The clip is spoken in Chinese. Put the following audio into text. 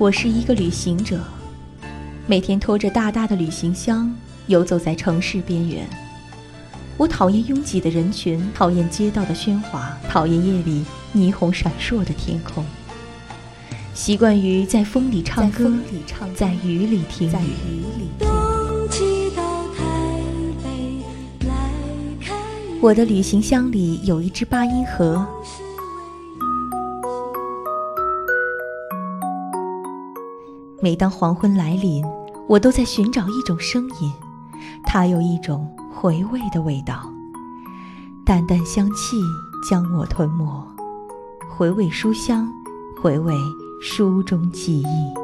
我是一个旅行者，每天拖着大大的旅行箱游走在城市边缘。我讨厌拥挤的人群，讨厌街道的喧哗，讨厌夜里霓虹闪烁的天空。习惯于在风里唱歌，在雨里听雨。我的旅行箱里有一只八音盒。每当黄昏来临，我都在寻找一种声音，它有一种回味的味道，淡淡香气将我吞没，回味书香，回味书中记忆。